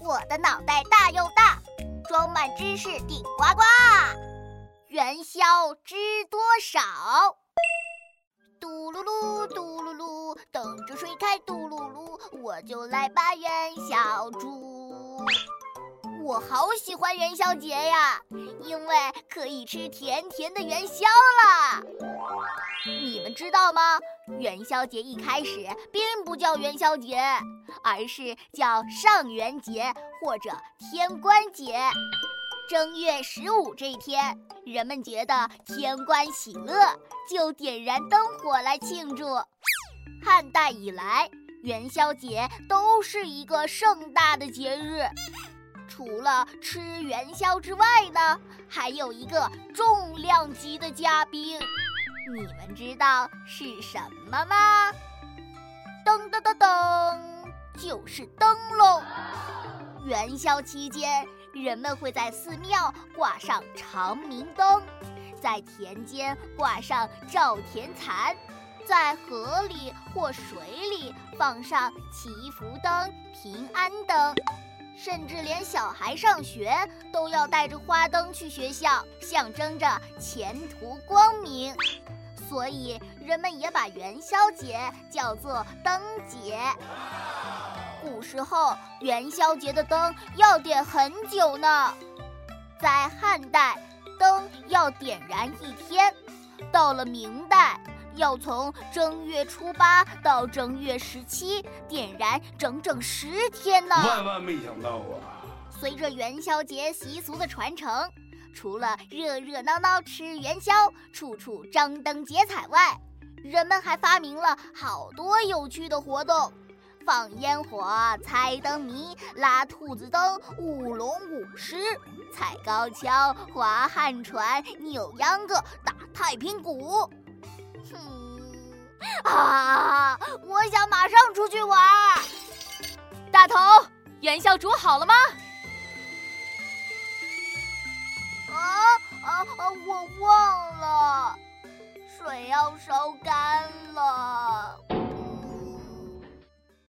我的脑袋大又大，装满知识顶呱呱。元宵知多少？嘟噜噜，嘟噜噜，等着水开，嘟噜噜，我就来把元宵煮。我好喜欢元宵节呀，因为可以吃甜甜的元宵啦。知道吗？元宵节一开始并不叫元宵节，而是叫上元节或者天官节。正月十五这天，人们觉得天官喜乐，就点燃灯火来庆祝。汉代以来，元宵节都是一个盛大的节日。除了吃元宵之外呢，还有一个重量级的嘉宾，你们知道是什么吗？噔噔噔噔，就是灯笼。元宵期间，人们会在寺庙挂上长明灯，在田间挂上照田蚕，在河里或水里放上祈福灯、平安灯。甚至连小孩上学都要带着花灯去学校，象征着前途光明。所以人们也把元宵节叫做灯节。古时候，元宵节的灯要点很久呢。在汉代，灯要点燃一天；到了明代，要从正月初八到正月十七点燃整整十天呢！万万没想到啊！随着元宵节习俗的传承，除了热热闹闹吃元宵、处处张灯结彩外，人们还发明了好多有趣的活动：放烟火、猜灯谜、拉兔子灯、舞龙舞狮、踩高跷、划旱船、扭秧歌、打太平鼓。哼 啊！我想马上出去玩。大头，元宵煮好了吗？啊啊啊！我忘了，水要烧干了。